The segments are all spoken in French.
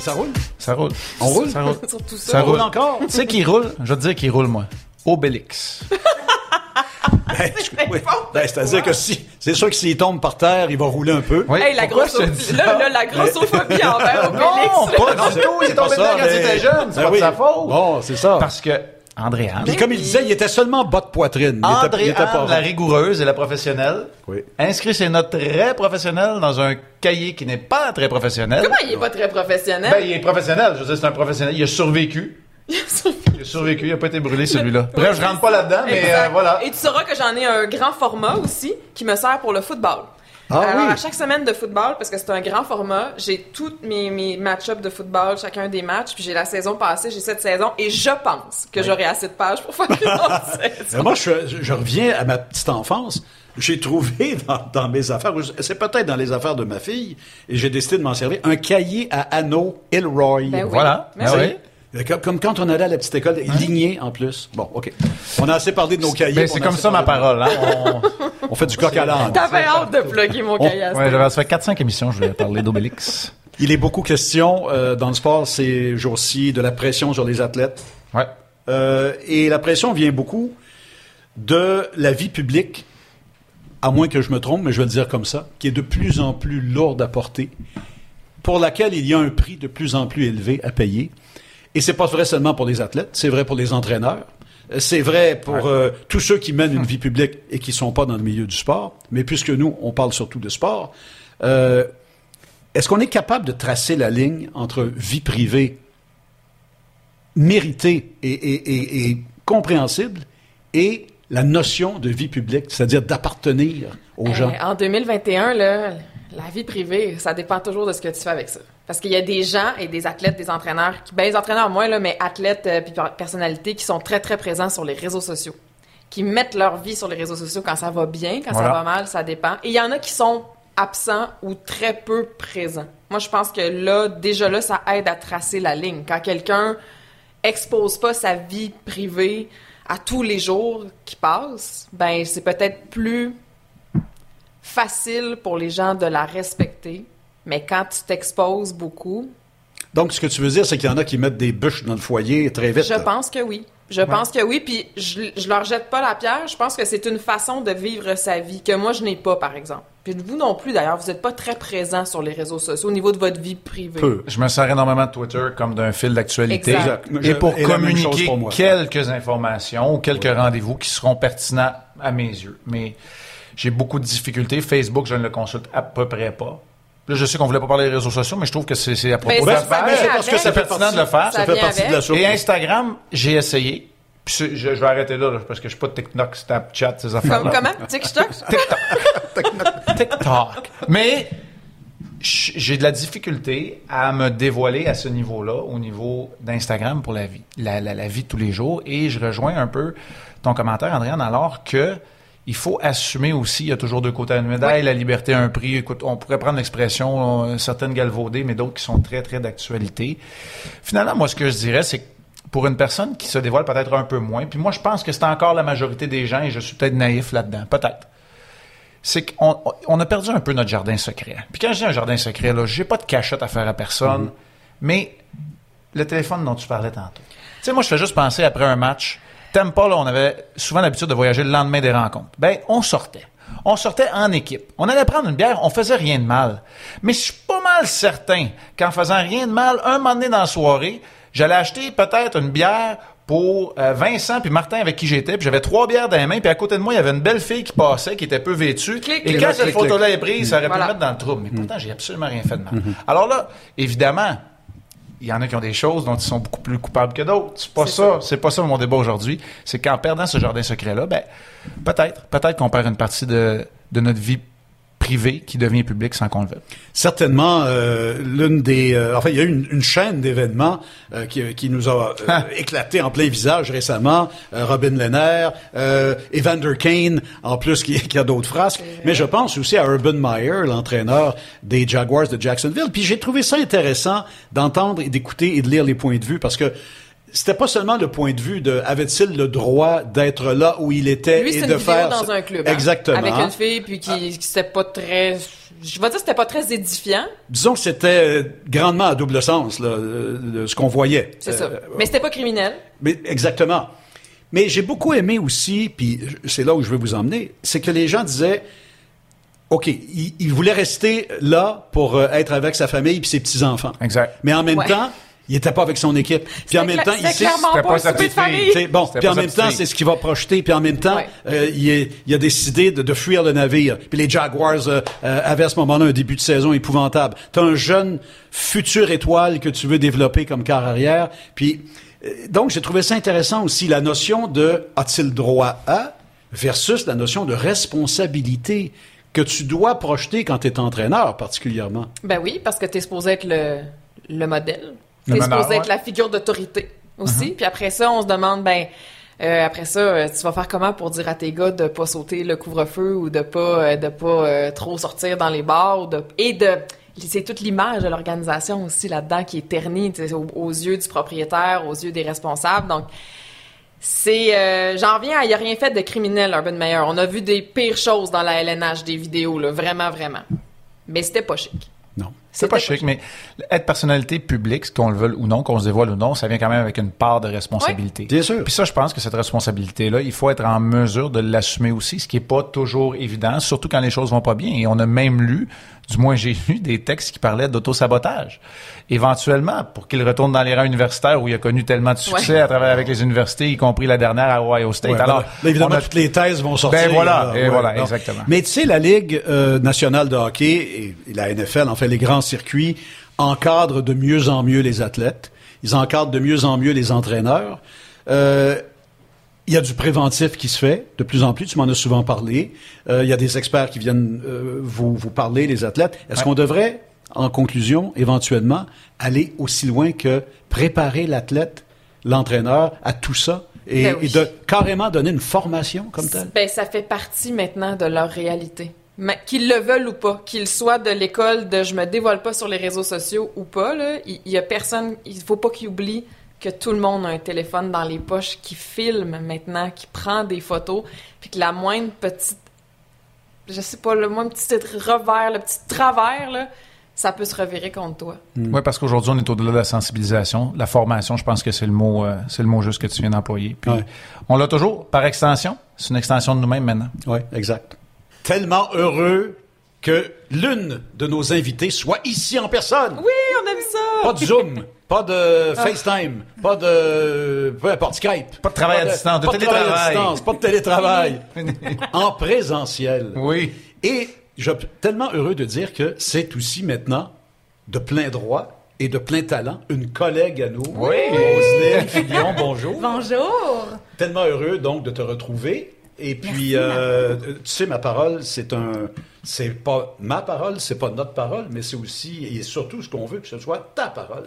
ça roule? Ça roule. On roule? Ça roule. Ça. Ça roule encore? Tu sais qui roule? Je vais te dire qui roule, moi. Obélix. Ben. Ben, C'est-à-dire que si, c'est sûr que s'il tombe par terre, il va rouler un peu. Oui. Hey, la grossophobie, là, là, la grossophobie envers Non, Obélix. pas du tout. Il est tombé dedans quand il était jeune. C'est Ben pas oui. de sa faute. Bon, c'est ça. Parce que Andréane, Puis comme il disait, il était seulement bas de poitrine. Il était, il était pas la rigoureuse et la professionnelle, Oui. inscrit ses notes très professionnelles dans un cahier qui n'est pas très professionnel. Comment il est pas très professionnel? Ben, il est professionnel. Je veux dire, c'est un professionnel. Il a survécu. Il a survécu. Il a pas été brûlé, celui-là. Bref, je rentre pas là-dedans, mais euh, voilà. Et tu sauras que j'en ai un grand format aussi qui me sert pour le football. Ah Alors, oui. à chaque semaine de football, parce que c'est un grand format, j'ai tous mes, mes match-ups de football, chacun des matchs, puis j'ai la saison passée, j'ai cette saison, et je pense que j'aurai assez de pages pour faire une autre Mais saison. moi, je, reviens à ma petite enfance. J'ai trouvé dans, dans mes affaires, c'est peut-être dans les affaires de ma fille, et j'ai décidé de m'en servir, un cahier à anneaux Ilroy. Ben oui. Voilà. Ben. Comme, comme quand on allait à la petite école, ligné en plus. Bon, OK. On a assez parlé de nos cahiers. Ben, c'est on a comme ça ma parole. Hein? On- On fait du coq à l'âne. T'avais hâte de plugger mon cahier à Ouais, j'avais- ça fait 4-5 émissions, je voulais parler d'Obélix. Il est beaucoup question euh, dans le sport ces jours-ci de la pression sur les athlètes. Ouais. Euh, et la pression vient beaucoup de la vie publique, à moins que je me trompe, mais je vais le dire comme ça, qui est de plus en plus lourde à porter, pour laquelle il y a un prix de plus en plus élevé à payer. Et c'est pas vrai seulement pour les athlètes, c'est vrai pour les entraîneurs. Euh, C'est vrai pour euh, tous ceux qui mènent une vie publique et qui sont pas dans le milieu du sport. Mais puisque nous, on parle surtout de sport, euh, est-ce qu'on est capable de tracer la ligne entre vie privée méritée et, et- et- et compréhensible et la notion de vie publique, c'est-à-dire d'appartenir aux gens? Euh, en 2021, là, la vie privée, ça dépend toujours de ce que tu fais avec ça. Parce qu'il y a des gens et des athlètes, des entraîneurs, qui, ben les entraîneurs moins, là, mais athlètes euh, puis per- personnalités qui sont très, très présents sur les réseaux sociaux. Qui mettent leur vie sur les réseaux sociaux quand ça va bien, quand Voilà. ça va mal, ça dépend. Et il y en a qui sont absents ou très peu présents. Moi, je pense que là, déjà là, ça aide à tracer la ligne. Quand quelqu'un expose pas sa vie privée à tous les jours qui passent, ben c'est peut-être plus facile pour les gens de la respecter. Mais quand tu t'exposes beaucoup, Donc, ce que tu veux dire, c'est qu'il y en a qui mettent des bûches dans le foyer très vite. je là. pense que oui. Je pense que oui, puis je, je leur jette pas la pierre. Je pense que c'est une façon de vivre sa vie que moi je n'ai pas, par exemple. Puis vous non plus, d'ailleurs, vous n'êtes pas très présent sur les réseaux sociaux au niveau de votre vie privée. Peu. Je me sers énormément de Twitter comme d'un fil d'actualité. Et pour et communiquer pour moi. quelques informations ou quelques rendez-vous qui seront pertinents à mes yeux. Mais j'ai beaucoup de difficultés. Facebook, je ne le consulte à peu près pas. Là, je sais qu'on voulait pas parler des réseaux sociaux, mais je trouve que c'est c'est à propos Ben, de ça bien parce que fait pertinent partie, de le faire. Ça Ça fait vient partie de la chose. Et Instagram, j'ai essayé. Puis c'est- je, je vais arrêter là, là, parce que je suis pas TikTok, Snapchat, ces affaires Comme, comment? TikTok? TikTok. Mais j- j'ai de la difficulté à me dévoiler à ce niveau-là, au niveau d'Instagram pour la vie, la, la- la vie de tous les jours. Et je rejoins un peu ton commentaire, Andréane, alors que il faut assumer aussi, il y a toujours deux côtés à une médaille, la liberté a un prix. Écoute, on pourrait prendre l'expression, euh, certaines galvaudées, mais d'autres qui sont très, très d'actualité. Finalement, moi, ce que je dirais, c'est que pour une personne qui se dévoile peut-être un peu moins, puis moi, je pense que c'est encore la majorité des gens, et je suis peut-être naïf là-dedans, peut-être c'est qu'on on a perdu un peu notre jardin secret. Puis quand je dis un jardin secret, là, j'ai pas de cachette à faire à personne, mais le téléphone dont tu parlais tantôt. Tu sais, moi, je fais juste penser après un match. Là, on avait souvent l'habitude de voyager le lendemain des rencontres. Ben, on sortait. On sortait en équipe. On allait prendre une bière, on faisait rien de mal. Mais je suis pas mal certain qu'en faisant rien de mal, un moment donné dans la soirée, j'allais acheter peut-être une bière pour euh, Vincent puis Martin avec qui j'étais, puis j'avais trois bières dans les mains, puis à côté de moi, il y avait une belle fille qui passait, qui était peu vêtue. Clic, et quand cette photo-là est prise, ça aurait pu Voilà. me mettre dans le trouble. Mais pourtant, j'ai absolument rien fait de mal. Alors là, évidemment, il y en a qui ont des choses dont ils sont beaucoup plus coupables que d'autres. C'est pas ça, c'est pas ça mon débat aujourd'hui. C'est qu'en perdant ce jardin secret-là, ben, peut-être, peut-être qu'on perd une partie de, de notre vie privée qui devient publique sans qu'on le veuille. Certainement, euh, l'une des... euh, enfin, il y a eu une, une chaîne d'événements euh, qui, qui nous a euh, éclaté en plein visage récemment. Euh, Robin Lehner, euh, Evander Kane, en plus, qui, qui a d'autres frasques. Mais je pense aussi à Urban Meyer, l'entraîneur des Jaguars de Jacksonville. Puis j'ai trouvé ça intéressant d'entendre et d'écouter et de lire les points de vue parce que c'était pas seulement le point de vue de avait-il le droit d'être là où il était Lui, et c'est une de vidéo faire dans un club. hein, exactement Avec une fille, puis qui, qui c'était pas très je vais dire que c'était pas très édifiant. Disons que c'était euh, grandement à double sens, là, euh, de ce qu'on voyait. C'est ça. Euh, Mais c'était pas criminel. Mais exactement. Mais j'ai beaucoup aimé aussi, puis c'est là où je veux vous emmener, c'est que les gens disaient, OK, il, il voulait rester là pour être avec sa famille puis ses petits-enfants. Exact. Mais en même Ouais. temps, il était pas avec son équipe. Puis en même temps, il sait... clairement c'était pas sa petite fille. bon. Puis en même temps, c'est ce qu'il va projeter. Puis en même temps, Ouais. euh, il, est- il a décidé de, de fuir le navire. Puis les Jaguars euh, euh, avaient à ce moment-là un début de saison épouvantable. T'as un jeune futur étoile que tu veux développer comme quart arrière. Puis euh, donc j'ai trouvé ça intéressant aussi la notion de a-t-il droit à versus la notion de responsabilité que tu dois projeter quand tu es entraîneur particulièrement. Ben oui, parce que t'es supposé être le, le modèle. T'es supposé être ouais. la figure d'autorité aussi. Puis après ça, on se demande, ben, euh, après ça, euh, tu vas faire comment pour dire à tes gars de pas sauter le couvre-feu ou de pas, euh, de pas euh, trop sortir dans les bars ou de, et de, c'est toute l'image de l'organisation aussi là-dedans qui est ternie aux, aux yeux du propriétaire, aux yeux des responsables. Donc, c'est, euh, j'en reviens à, il a rien fait de criminel, Urban Meyer. On a vu des pires choses dans la LNH, des vidéos, là, vraiment, vraiment. Mais c'était pas chic. C'est pas chic, mais être personnalité publique, qu'on le veuille ou non, qu'on se dévoile ou non, ça vient quand même avec une part de responsabilité. Bien sûr. Puis ça, je pense que cette responsabilité-là, il faut être en mesure de l'assumer aussi, ce qui est pas toujours évident, surtout quand les choses vont pas bien. Et on a même lu, du moins j'ai lu, des textes qui parlaient d'autosabotage. Éventuellement, pour qu'il retourne dans les rangs universitaires où il a connu tellement de succès Ouais. à travers avec les universités, y compris la dernière à Ohio State. Ouais, Alors, là, évidemment, a- toutes les thèses vont sortir. Ben voilà, là, et voilà, non. exactement. Mais tu sais, la Ligue euh, nationale de hockey et, et la NFL, en fait, les grands circuits, encadrent de mieux en mieux les athlètes. Ils encadrent de mieux en mieux les entraîneurs. Euh, il y a du préventif qui se fait de plus en plus. Tu m'en as souvent parlé. Euh, il y a des experts qui viennent euh, vous, vous parler, les athlètes. Est-ce Ouais. qu'on devrait, en conclusion, éventuellement, aller aussi loin que préparer l'athlète, l'entraîneur, à tout ça et, Ben oui. et de carrément donner une formation comme telle? Ben, ça fait partie maintenant de leur réalité. Mais qu'ils le veulent ou pas, qu'ils soient de l'école de je me dévoile pas sur les réseaux sociaux ou pas, là, il il y, a personne, il faut pas qu'ils oublient que tout le monde a un téléphone dans les poches qui filme maintenant, qui prend des photos, puis que la moindre petite, je sais pas, le moindre petit revers, le petit travers, là, ça peut se revirer contre toi. Oui, parce qu'aujourd'hui, on est au-delà de la sensibilisation. La formation, je pense que c'est le mot, euh, c'est le mot juste que tu viens d'employer. Puis, Ouais. on l'a toujours par extension. C'est une extension de nous-mêmes maintenant. Oui, exact. Tellement heureux que l'une de nos invités soit ici en personne. Oui, on aime ça! Pas de Zoom, pas de FaceTime, pas de peu importe Skype. Pas de travail à distance, de pas travail à télétravail. distance, pas de télétravail. en présentiel. Oui. Et je suis tellement heureux de dire que c'est aussi maintenant, de plein droit et de plein talent, une collègue à nous. Oui. Roselyne Fillon, bonjour. Bonjour. Tellement heureux donc de te retrouver. Et puis, Merci, euh, tu sais, ma parole, c'est un, c'est pas ma parole, c'est pas notre parole, mais c'est aussi et surtout ce qu'on veut que ce soit ta parole.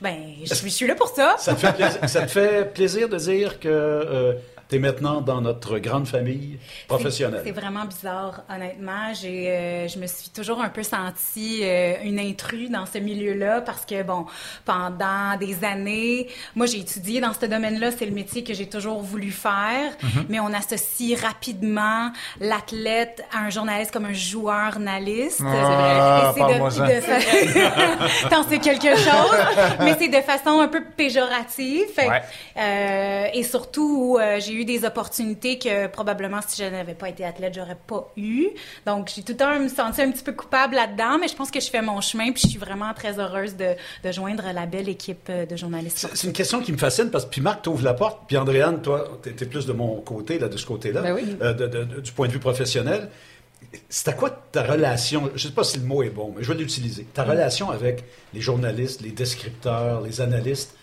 Ben, je suis, je suis là pour ça. Ça te fait plaisir, ça te fait plaisir de dire que tu es maintenant dans notre grande famille professionnelle. C'est vraiment bizarre, honnêtement. J'ai, euh, je me suis toujours un peu sentie euh, une intruse dans ce milieu-là parce que, bon, pendant des années, moi, j'ai étudié dans ce domaine-là. C'est le métier que j'ai toujours voulu faire. Mm-hmm. Mais on associe rapidement l'athlète à un journaliste comme un joueur-naliste. Ah, c'est de- parle-moi-en. de fa- T'en sais quelque chose, mais c'est de façon un peu péjorative. Fait que, Ouais. euh, et surtout, euh, j'ai eu des opportunités que probablement si je n'avais pas été athlète, j'aurais pas eu. Donc, j'ai tout le temps me senti un petit peu coupable là-dedans, mais je pense que je fais mon chemin, puis je suis vraiment très heureuse de, de joindre la belle équipe euh, de journalistes. C'est c'est une question qui me fascine parce que puis Marc t'ouvre la porte, puis Andréane, toi, t'es t'es plus de mon côté, là, de ce côté-là, Ben oui. euh, de- de- de- du point de vue professionnel. C'était quoi ta relation, je sais pas si le mot est bon, mais je vais l'utiliser, ta relation avec les journalistes, les descripteurs, les analystes,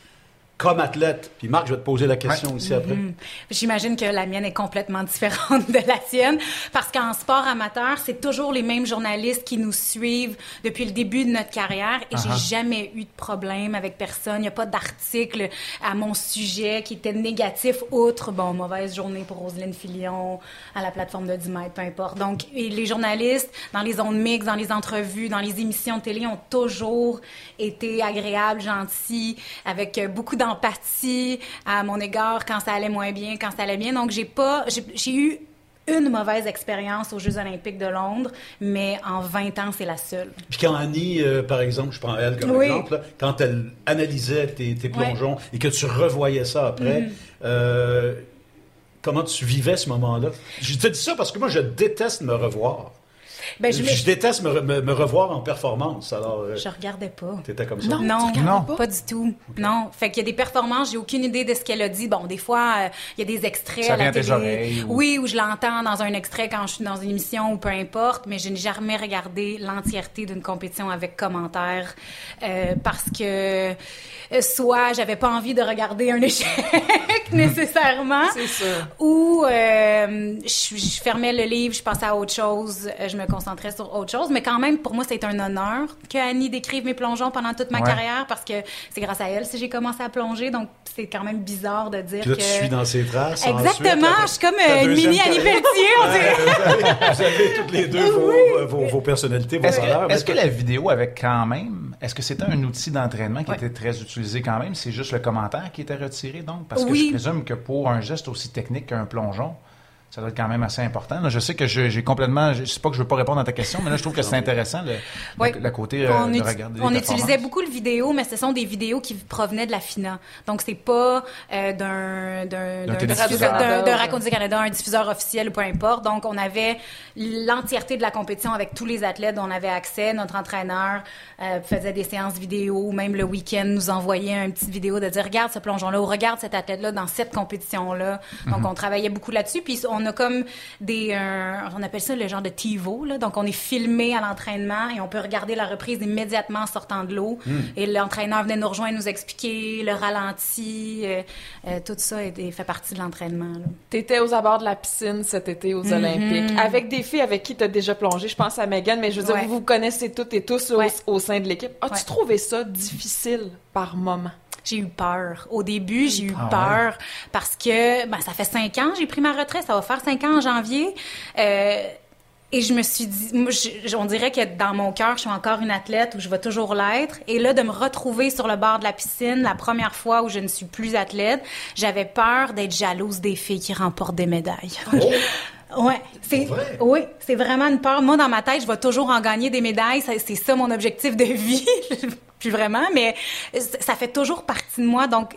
comme athlète? Puis Marc, je vais te poser la question aussi après. Mm. J'imagine que la mienne est complètement différente de la tienne parce qu'en sport amateur, c'est toujours les mêmes journalistes qui nous suivent depuis le début de notre carrière et Uh-huh. j'ai jamais eu de problème avec personne. Il n'y a pas d'article à mon sujet qui était négatif outre, bon, mauvaise journée pour Roselyne Filion à la plateforme de 10 mètres, peu importe. Donc, et les journalistes dans les zones mixtes, dans les entrevues, dans les émissions de télé ont toujours été agréables, gentils, avec beaucoup d'empathie à mon égard quand ça allait moins bien, quand ça allait bien. Donc, j'ai pas, j'ai eu une mauvaise expérience aux Jeux olympiques de Londres, mais en 20 ans, c'est la seule. Puis quand Annie, euh, par exemple, je prends elle comme Oui. exemple, là, quand elle analysait tes, tes plongeons et que tu revoyais ça après, Mm-hmm. euh, comment tu vivais ce moment-là? Je te dis ça parce que moi, je déteste me revoir. Ben, Je, déteste me, re- me- me revoir en performance. Alors, euh, je regardais pas. t'étais comme ça. Non. Non, pas? du tout. Non. Fait qu'il y a des performances, j'ai aucune idée de ce qu'elle a dit. Bon, des fois, euh, il y a des extraits Ça à la vient à tes télé. oreilles ou- Oui, ou je l'entends dans un extrait quand je suis dans une émission ou peu importe, mais je n'ai jamais regardé l'entièreté d'une compétition avec commentaires euh, parce que euh, soit j'avais pas envie de regarder un échec nécessairement, ou euh, je, je fermais le livre, je passais à autre chose, je me concentrais sur autre chose. Mais quand même, pour moi, c'est un honneur que Annie décrive mes plongeons pendant toute ma Ouais. carrière parce que c'est grâce à elle si j'ai commencé à plonger. Donc, c'est quand même bizarre de dire Puis là, que... tu suis dans ses traces. Exactement, Ensuite, je suis comme euh, une deuxième mini Annie. Pelletier, on dirait. Ouais, vous, avez, vous avez toutes les deux vos, euh, vos, vos personnalités, vos Est-ce valeurs. que, est-ce que la vidéo avait quand même, est-ce que c'était un outil d'entraînement qui Ouais. était très utilisé quand même? C'est juste le commentaire qui était retiré donc? Parce que je présume que pour un geste aussi technique qu'un plongeon, ça doit être quand même assez important. Là, je sais que j'ai complètement, je sais pas que je veux pas répondre à ta question, mais là, je trouve que c'est intéressant le, Oui. le, le côté euh, on, de uti- regarder on utilisait beaucoup le vidéo, mais ce sont des vidéos qui provenaient de la FINA. Donc, c'est pas euh, d'un d'un D'un Radio-Canada. un diffuseur officiel ou peu importe. Donc, on avait l'entièreté de la compétition avec tous les athlètes dont on avait accès. Notre entraîneur euh, faisait des séances vidéo, même le week-end nous envoyait une petite vidéo de dire regarde ce plongeon-là ou regarde cet athlète-là dans cette compétition-là. Donc, Mhm. on travaillait beaucoup là-dessus. Puis, on a comme des, euh, on appelle ça le genre de TiVo, là. Donc, on est filmé à l'entraînement et on peut regarder la reprise immédiatement en sortant de l'eau. Et l'entraîneur venait nous rejoindre, nous expliquer le ralenti, euh, euh, tout ça est- est- fait partie de l'entraînement. là. T'étais aux abords de la piscine cet été aux Mhm. Olympiques, avec des filles avec qui t'as déjà plongé. Je pense à Megan, mais je veux dire, Ouais. vous vous connaissez toutes et tous au, Ouais. au sein de l'équipe. As-tu Ouais. trouvé ça difficile par moment? J'ai eu peur. Au début, j'ai eu Ah peur parce que ben, ça fait cinq ans, j'ai pris ma retraite. Ça va faire cinq ans en janvier. Euh, et je me suis dit, moi, je- je- on dirait que dans mon cœur, je suis encore une athlète où je vais toujours l'être. Et là, de me retrouver sur le bord de la piscine, la première fois où je ne suis plus athlète, j'avais peur d'être jalouse des filles qui remportent des médailles. Ouais, c'est vrai? oui, c'est vraiment une peur. Moi, dans ma tête, je vais toujours en gagner des médailles. C'est ça mon objectif de vie. Plus vraiment, mais ça fait toujours partie de moi. Donc,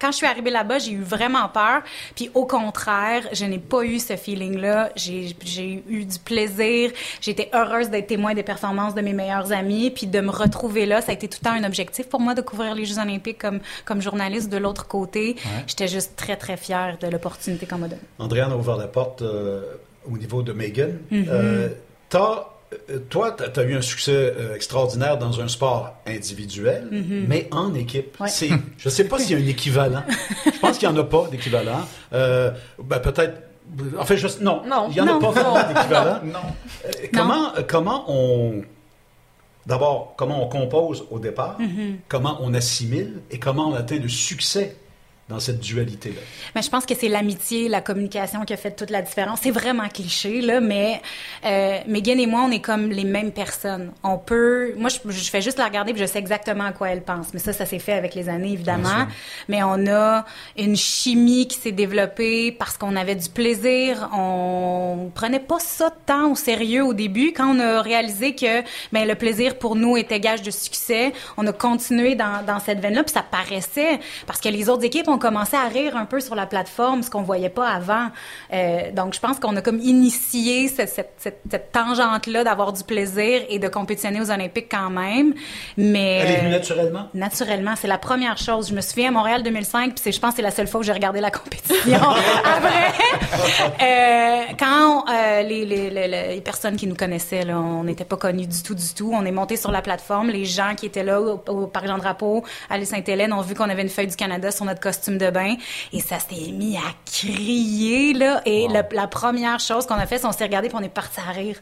quand je suis arrivée là-bas, j'ai eu vraiment peur. Puis au contraire, je n'ai pas eu ce feeling-là. J'ai eu du plaisir. J'étais heureuse d'être témoin des performances de mes meilleurs amis. Puis de me retrouver là, ça a été tout le temps un objectif pour moi de couvrir les Jeux olympiques comme, comme journaliste de l'autre côté. J'étais juste très, très fière de l'opportunité qu'on m'a donnée. Andréane a ouvert la porte euh, au niveau de Megan. Mm-hmm. Euh, t'as- euh, toi, tu as eu un succès euh, extraordinaire dans un sport individuel, mais en équipe. Ouais. C'est, je ne sais pas s'il y a un équivalent. je pense qu'il n'y en a pas d'équivalent. Euh, ben, peut-être. En fait, je, non, Non. il n'y en a pas vraiment d'équivalent. Non. Euh, Comment, euh, comment on. D'abord, comment on compose au départ, Mm-hmm. comment on assimile? Et comment on atteint le succès dans cette dualité-là. Mais je pense que c'est l'amitié, la communication qui a fait toute la différence. C'est vraiment cliché, là, mais euh, Megan et moi, on est comme les mêmes personnes. On peut... Moi, je, je fais juste la regarder puis je sais exactement à quoi elle pense. Mais ça, ça s'est fait avec les années, évidemment. Mais on a une chimie qui s'est développée parce qu'on avait du plaisir. On prenait pas ça tant au sérieux au début. Quand on a réalisé que ben, le plaisir pour nous était gage de succès, on a continué dans, dans cette veine-là, puis ça paraissait parce que les autres équipes ont commencé à rire un peu sur la plateforme, ce qu'on voyait pas avant. Euh, donc, je pense qu'on a comme initié cette, cette, cette, cette tangente-là d'avoir du plaisir et de compétitionner aux Olympiques quand même. Mais Elle est venue euh, naturellement? Naturellement, c'est la première chose. Je me souviens à Montréal 2005, puis je pense que c'est la seule fois que j'ai regardé la compétition. Après, euh, quand euh, les, les, les, les personnes qui nous connaissaient, là, on n'était pas connus du tout, du tout. On est monté sur la plateforme. Les gens qui étaient là au, au Parc Jean-Drapeau, à l'île Sainte-Hélène, ont vu qu'on avait une feuille du Canada sur notre costume de bain, et ça s'est mis à crier là. Et le- la première chose qu'on a fait, c'est qu'on s'est regardé, puis on est parti à rire.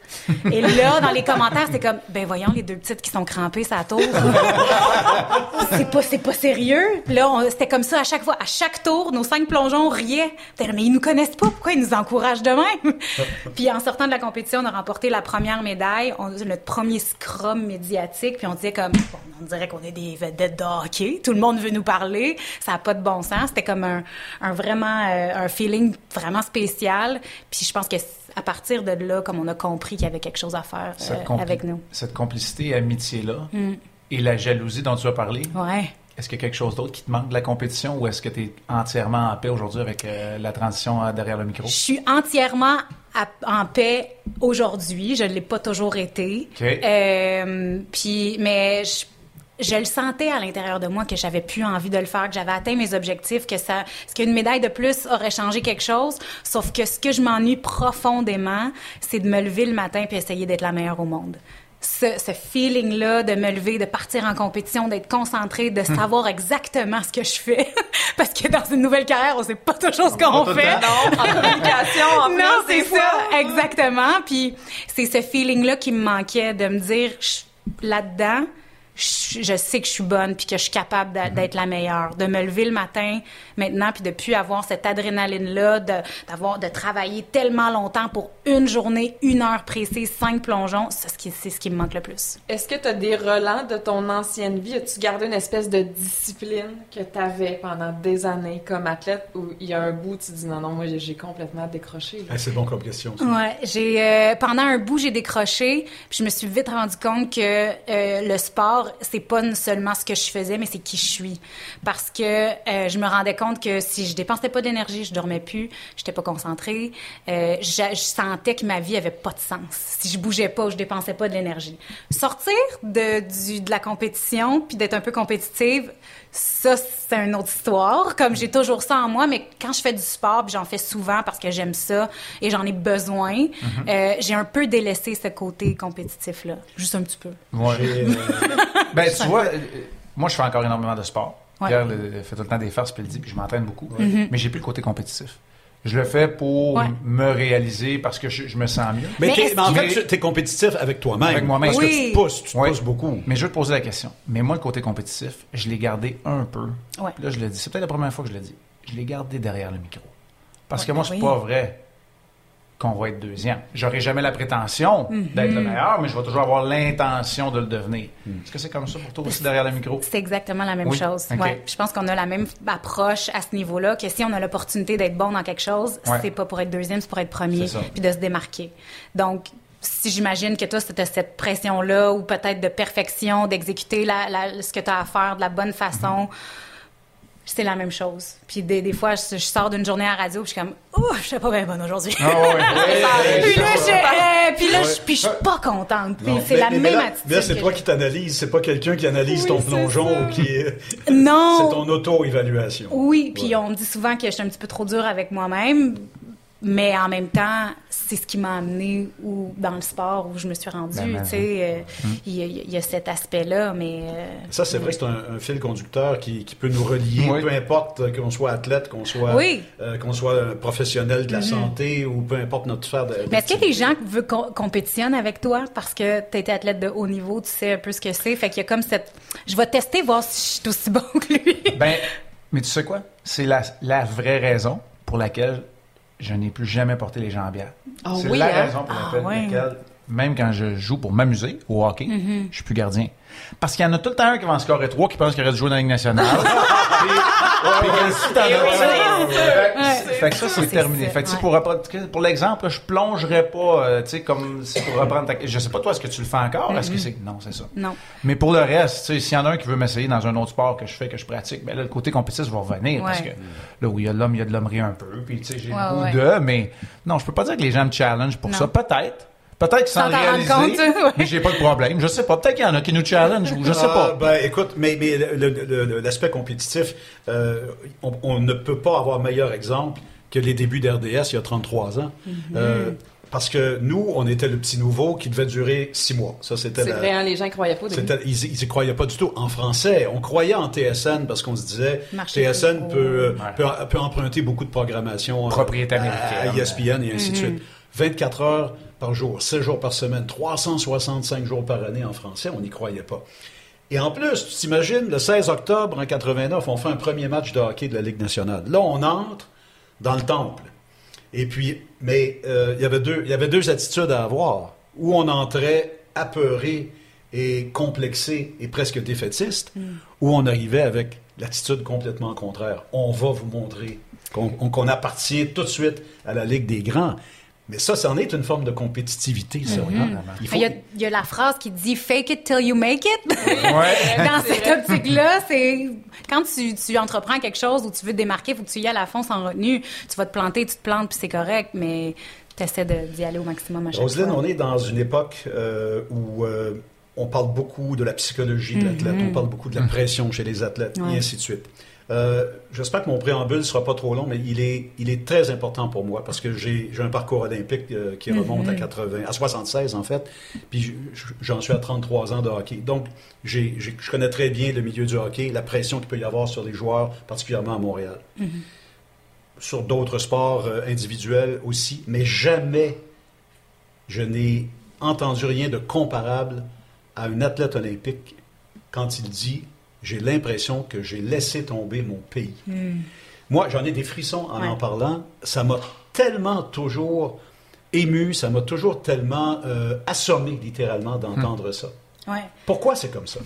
Et là, dans les commentaires, c'était comme, ben voyons les deux petites qui sont crampées, ça tour. c'est pas c'est pas sérieux. Puis là, c'était comme ça à chaque fois, à chaque tour, nos cinq plongeons riaient. Là, mais ils nous connaissent pas, pourquoi ils nous encouragent de même? Puis en sortant de la compétition, on a remporté la première médaille, on, notre premier scrum médiatique, puis on disait comme, bon, on dirait qu'on est des vedettes de hockey, tout le monde veut nous parler, ça n'a pas de bon sens, c'était comme un, un vraiment, euh, un feeling vraiment spécial. Puis je pense que à partir de là, comme on a compris qu'il y avait quelque chose à faire euh, avec nous. Cette complicité et amitié-là et la jalousie dont tu as parlé, Ouais. est-ce qu'il y a quelque chose d'autre qui te manque de la compétition ou est-ce que tu es entièrement en paix aujourd'hui avec euh, la transition derrière le micro? Je suis entièrement à- en paix aujourd'hui. Je ne l'ai pas toujours été. OK. Euh, puis, mais je, je le sentais à l'intérieur de moi que j'avais plus envie de le faire, que j'avais atteint mes objectifs, que ça, ce qu'une médaille de plus aurait changé quelque chose. Sauf que ce que je m'ennuie profondément, c'est de me lever le matin puis essayer d'être la meilleure au monde. Ce, ce feeling-là de me lever, de partir en compétition, d'être concentrée, de Hum. savoir exactement ce que je fais. Parce que dans une nouvelle carrière, on sait pas toujours ce qu'on fait. Non, en communication, en Non, c'est ça, exactement. Puis c'est ce feeling-là qui me manquait de me dire je- là-dedans, je, je sais que je suis bonne puis que je suis capable d'a- d'être la meilleure, de me lever le matin maintenant puis de plus avoir cette adrénaline-là, de d'avoir de travailler tellement longtemps pour une journée, une heure précise, cinq plongeons, c'est ce qui c'est ce qui me manque le plus. Est-ce que tu as des relents de ton ancienne vie? As-tu gardé une espèce de discipline que tu avais pendant des années comme athlète où il y a un bout, tu dis non, non, moi j'ai- complètement décroché. là? Ah, c'est bon comme question. ça. Ouais, j'ai euh, pendant un bout j'ai décroché, puis je me suis vite rendu compte que euh, le sport c'est pas seulement ce que je faisais, mais c'est qui je suis. Parce que euh, je me rendais compte que si je dépensais pas d'énergie, je dormais plus, j'étais pas concentrée, euh, je, je sentais que ma vie avait pas de sens. Si je bougeais pas, je dépensais pas de l'énergie. Sortir de du de la compétition puis d'être un peu compétitive, ça c'est une autre histoire. Comme j'ai toujours ça en moi, mais quand je fais du sport, puis j'en fais souvent parce que j'aime ça et j'en ai besoin, euh, j'ai un peu délaissé ce côté compétitif là, juste un petit peu. Ouais. Euh, Ben, tu vois, euh, moi, je fais encore énormément de sport. Ouais. Pierre le- fait tout le temps des farces, puis le dit, puis je m'entraîne beaucoup. Mais j'ai plus le côté compétitif. Je le fais pour Ouais. me réaliser parce que je, je me sens mieux. mais en que- fait, tu es compétitif avec toi-même. Avec moi-même. Parce que Oui. tu te pousses, tu te Ouais. pousses beaucoup. Mais je veux te poser la question. Mais moi, le côté compétitif, je l'ai gardé un peu. Ouais. Là, je le dis. C'est peut-être la première fois que je le dis. Je l'ai gardé derrière le micro. Parce Ouais, que moi, ben c'est oui. pas vrai qu'on va être deuxième. J'aurai jamais la prétention Mm-hmm. d'être le meilleur, mais je vais toujours avoir l'intention de le devenir. Est-ce que c'est comme ça pour toi aussi derrière le micro? C'est exactement la même Oui, chose. Ouais. Je pense qu'on a la même approche à ce niveau-là, que si on a l'opportunité d'être bon dans quelque chose, Ouais. c'est pas pour être deuxième, c'est pour être premier, puis de se démarquer. Donc, si j'imagine que toi, c'était cette pression-là, ou peut-être de perfection, d'exécuter la, la- ce que tu as à faire de la bonne façon, c'est la même chose. Puis des, des fois, je, je sors d'une journée à la radio, puis je suis comme, oh, je suis pas bien bonne aujourd'hui. Ah ouais. puis là, je, euh, puis là, je, puis je suis pas contente. Puis c'est la mais même là, attitude. là, c'est toi qui t'analyse, c'est pas quelqu'un qui analyse Oui, ton plongeon ça. ou qui est. Non. C'est ton auto-évaluation. Oui, puis on me dit souvent que je suis un petit peu trop dure avec moi-même, mais en même temps, c'est ce qui m'a amené ou dans le sport où je me suis rendue. Ben, ben, tu sais, euh, il y, a- il y a cet aspect-là, mais euh, Ça, c'est vrai que c'est un, un fil conducteur qui, qui peut nous relier, Oui. peu importe qu'on soit athlète, qu'on soit, Oui. euh, qu'on soit professionnel de la santé ou peu importe notre sphère de. mais est-ce qu'il y a des gens qui veulent com- compétitionnent avec toi parce que tu été athlète de haut niveau, tu sais un peu ce que c'est, fait qu'il y a comme cette je vais tester voir si je suis aussi bon que lui. Ben, mais tu sais quoi? C'est la, la vraie raison pour laquelle je n'ai plus jamais porté les bière. Ah c'est oui, la hein? raison pour Ah laquelle, laquelle, même quand je joue pour m'amuser au hockey, je suis plus gardien. Parce qu'il y en a tout le temps un qui va en scorer trois qui pense qu'il aurait dû jouer dans la Ligue nationale. puis, puis que si t'en as- oui, Fait- que ça, c'est terminé. Fait que, ouais. pour, reprendre- pour l'exemple, je plongerais pas, euh, tu sais, comme, c'est pour reprendre ta, je sais pas toi, est-ce que tu le fais encore? Est-ce que c'est, non, c'est ça. Non. Mais pour le reste, tu sais, s'il y en a un qui veut m'essayer dans un autre sport que je fais, que je pratique, ben là, le côté compétitif va revenir parce que là où il y a de l'homme, il y a de l'hommerie un peu. Puis, tu sais, j'ai le goût de, mais non, je peux pas dire que les gens me challenge pour Non. ça. Peut-être. Peut-être sans le réaliser. compte, ouais. Mais j'ai pas de problème. Je sais pas. Peut-être qu'il y en a qui nous challenge ou je sais Ah, pas. ben, écoute, mais, mais l'aspect compétitif, euh, on, on ne peut pas avoir meilleur exemple que les débuts d'RDS il y a 33 ans. Mm-hmm. Euh, parce que nous, on était le petit nouveau qui devait durer six mois. Ça, c'était C'est vrai, hein, les gens croyaient pas au début. C'était- ils, ils y croyaient pas du tout. En français, on croyait en TSN parce qu'on se disait Marché TSN plus peut, peut, peut emprunter beaucoup de programmation euh, Propriété américaine. à ESPN et ainsi de suite. 24 heures par jour, 7 jours par semaine, 365 jours par année en français, on n'y croyait pas. Et en plus, tu t'imagines, le 16 octobre en 89, on fait un premier match de hockey de la Ligue nationale. Là, on entre dans le temple. Et puis, Mais euh, il y avait deux, il y avait deux attitudes à avoir. Où on entrait apeuré et complexé et presque défaitiste, ou on arrivait avec l'attitude complètement contraire. On va vous montrer qu'on qu'on appartient tout de suite à la Ligue des Grands. Mais ça, c'en est une forme de compétitivité, ça. regarde. Il faut- Il y, a, il y a la phrase qui dit fake it till you make it. Ouais. Dans cette optique-là, c'est quand tu, tu entreprends quelque chose où tu veux te démarquer, faut que tu y ailles à la fond sans retenue. Tu vas te planter, tu te plantes, puis c'est correct, mais tu essaies d'y aller au maximum à chaque Roselyne, fois. on est dans une époque euh, où euh, on parle beaucoup de la psychologie de l'athlète, on parle beaucoup de la pression chez les athlètes, Ouais. et ainsi de suite. Euh, J'espère que mon préambule ne sera pas trop long, mais il est, il est très important pour moi parce que j'ai un parcours olympique euh, qui remonte à 80, à 76 en fait, puis je- je- j'en suis à 33 ans de hockey. Donc, je connais très bien le milieu du hockey, la pression qu'il peut y avoir sur les joueurs, particulièrement à Montréal. Sur d'autres sports euh, individuels aussi, mais jamais je n'ai entendu rien de comparable à un athlète olympique quand il dit j'ai l'impression que j'ai laissé tomber mon pays. Moi, j'en ai des frissons en Ouais. en parlant. Ça m'a tellement toujours ému, ça m'a toujours tellement euh, assommé littéralement d'entendre ça. Ouais. Pourquoi c'est comme ça?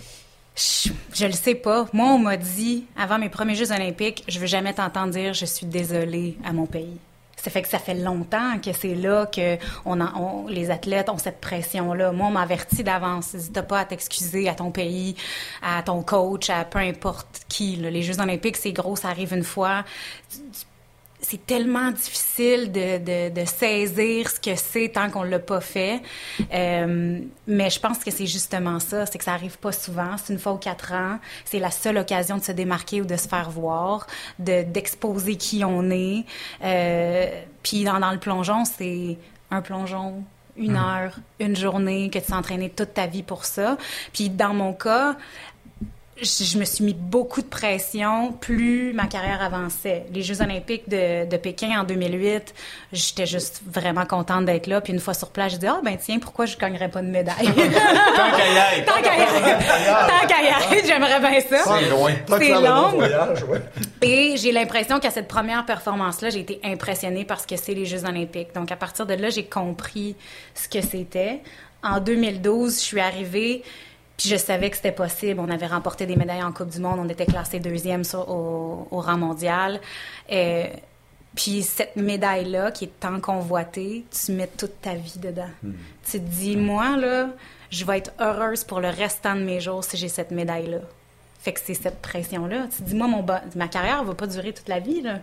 Je, je le sais pas. Moi, on m'a dit, avant mes premiers Jeux olympiques, je veux jamais t'entendre dire je suis désolée à mon pays. Ça fait que ça fait longtemps que c'est là que on, en- on- les athlètes ont cette pression-là. Moi, on m'a averti d'avance. N'hésite pas à t'excuser à ton pays, à ton coach, à peu importe qui. là. Les Jeux olympiques, c'est gros, ça arrive une fois. C'est tellement difficile de, de, de saisir ce que c'est tant qu'on l'a pas fait. Euh, mais je pense que c'est justement ça, c'est que ça arrive pas souvent. C'est une fois ou quatre ans. C'est la seule occasion de se démarquer ou de se faire voir, de d'exposer qui on est. Euh, puis dans, dans le plongeon, c'est un plongeon, une heure, une journée, que tu t'es entraîné toute ta vie pour ça. Puis dans mon cas, je, je me suis mis beaucoup de pression plus ma carrière avançait. Les Jeux olympiques de, de Pékin en 2008, j'étais juste vraiment contente d'être là. Puis une fois sur place, je dis ah ben tiens pourquoi je gagnerais pas de médaille? Tant qu'à y être. Tant qu'à y être, tant qu'à y être, j'aimerais bien ça. C'est loin. C'est long. voyage, ouais. Et j'ai l'impression qu'à cette première performance-là, j'ai été impressionnée parce que c'est les Jeux olympiques. Donc, à partir de là, j'ai compris ce que c'était. En 2012, je suis arrivée, puis je savais que c'était possible. On avait remporté des médailles en Coupe du Monde. On était classé deuxième sur- au, au rang mondial. Euh, puis cette médaille-là, qui est tant convoitée, tu mets toute ta vie dedans. Tu te dis, moi, là, je vais être heureuse pour le restant de mes jours si j'ai cette médaille-là. Fait que c'est cette pression-là. Tu te dis, moi, mon ma carrière va pas durer toute la vie, là.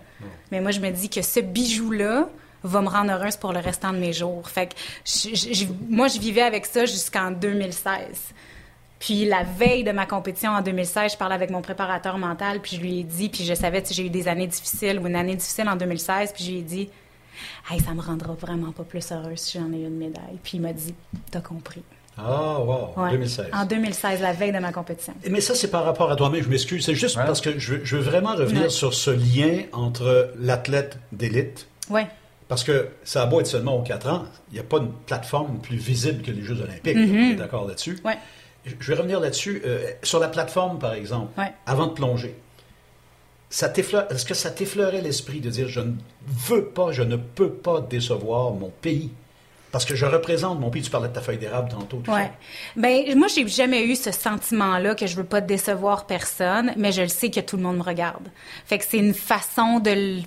Mais moi, je me dis que ce bijou-là va me rendre heureuse pour le restant de mes jours. Fait que je- je- je- moi, je vivais avec ça jusqu'en 2016. Puis la veille de ma compétition en 2016, je parlais avec mon préparateur mental, puis je lui ai dit, puis je savais que j'ai eu des années difficiles ou une année difficile en 2016, puis je lui ai dit, hey, ça me rendra vraiment pas plus heureuse si j'en ai eu une médaille. Puis il m'a dit, t'as compris. Ah, wow, Ouais. 2016. En 2016, la veille de ma compétition. Mais ça, c'est par rapport à toi-même. Je m'excuse. C'est juste Ouais. parce que je veux, je veux vraiment revenir Ouais. sur ce lien entre l'athlète d'élite. Ouais. Parce que ça a beau être seulement aux 4 ans, il n'y a pas une plateforme plus visible que les Jeux Olympiques. On est d'accord là-dessus? Ouais. Je vais revenir là-dessus. Euh, sur la plateforme, par exemple, Ouais. avant de plonger, est-ce que ça t'effleurait l'esprit de dire je ne veux pas, je ne peux pas décevoir mon pays? Parce que je représente mon pays. Tu parlais de ta feuille d'érable tantôt. Ouais. Ben moi j'ai jamais eu ce sentiment-là que je veux pas décevoir personne, mais je le sais que tout le monde me regarde. Fait que c'est une façon de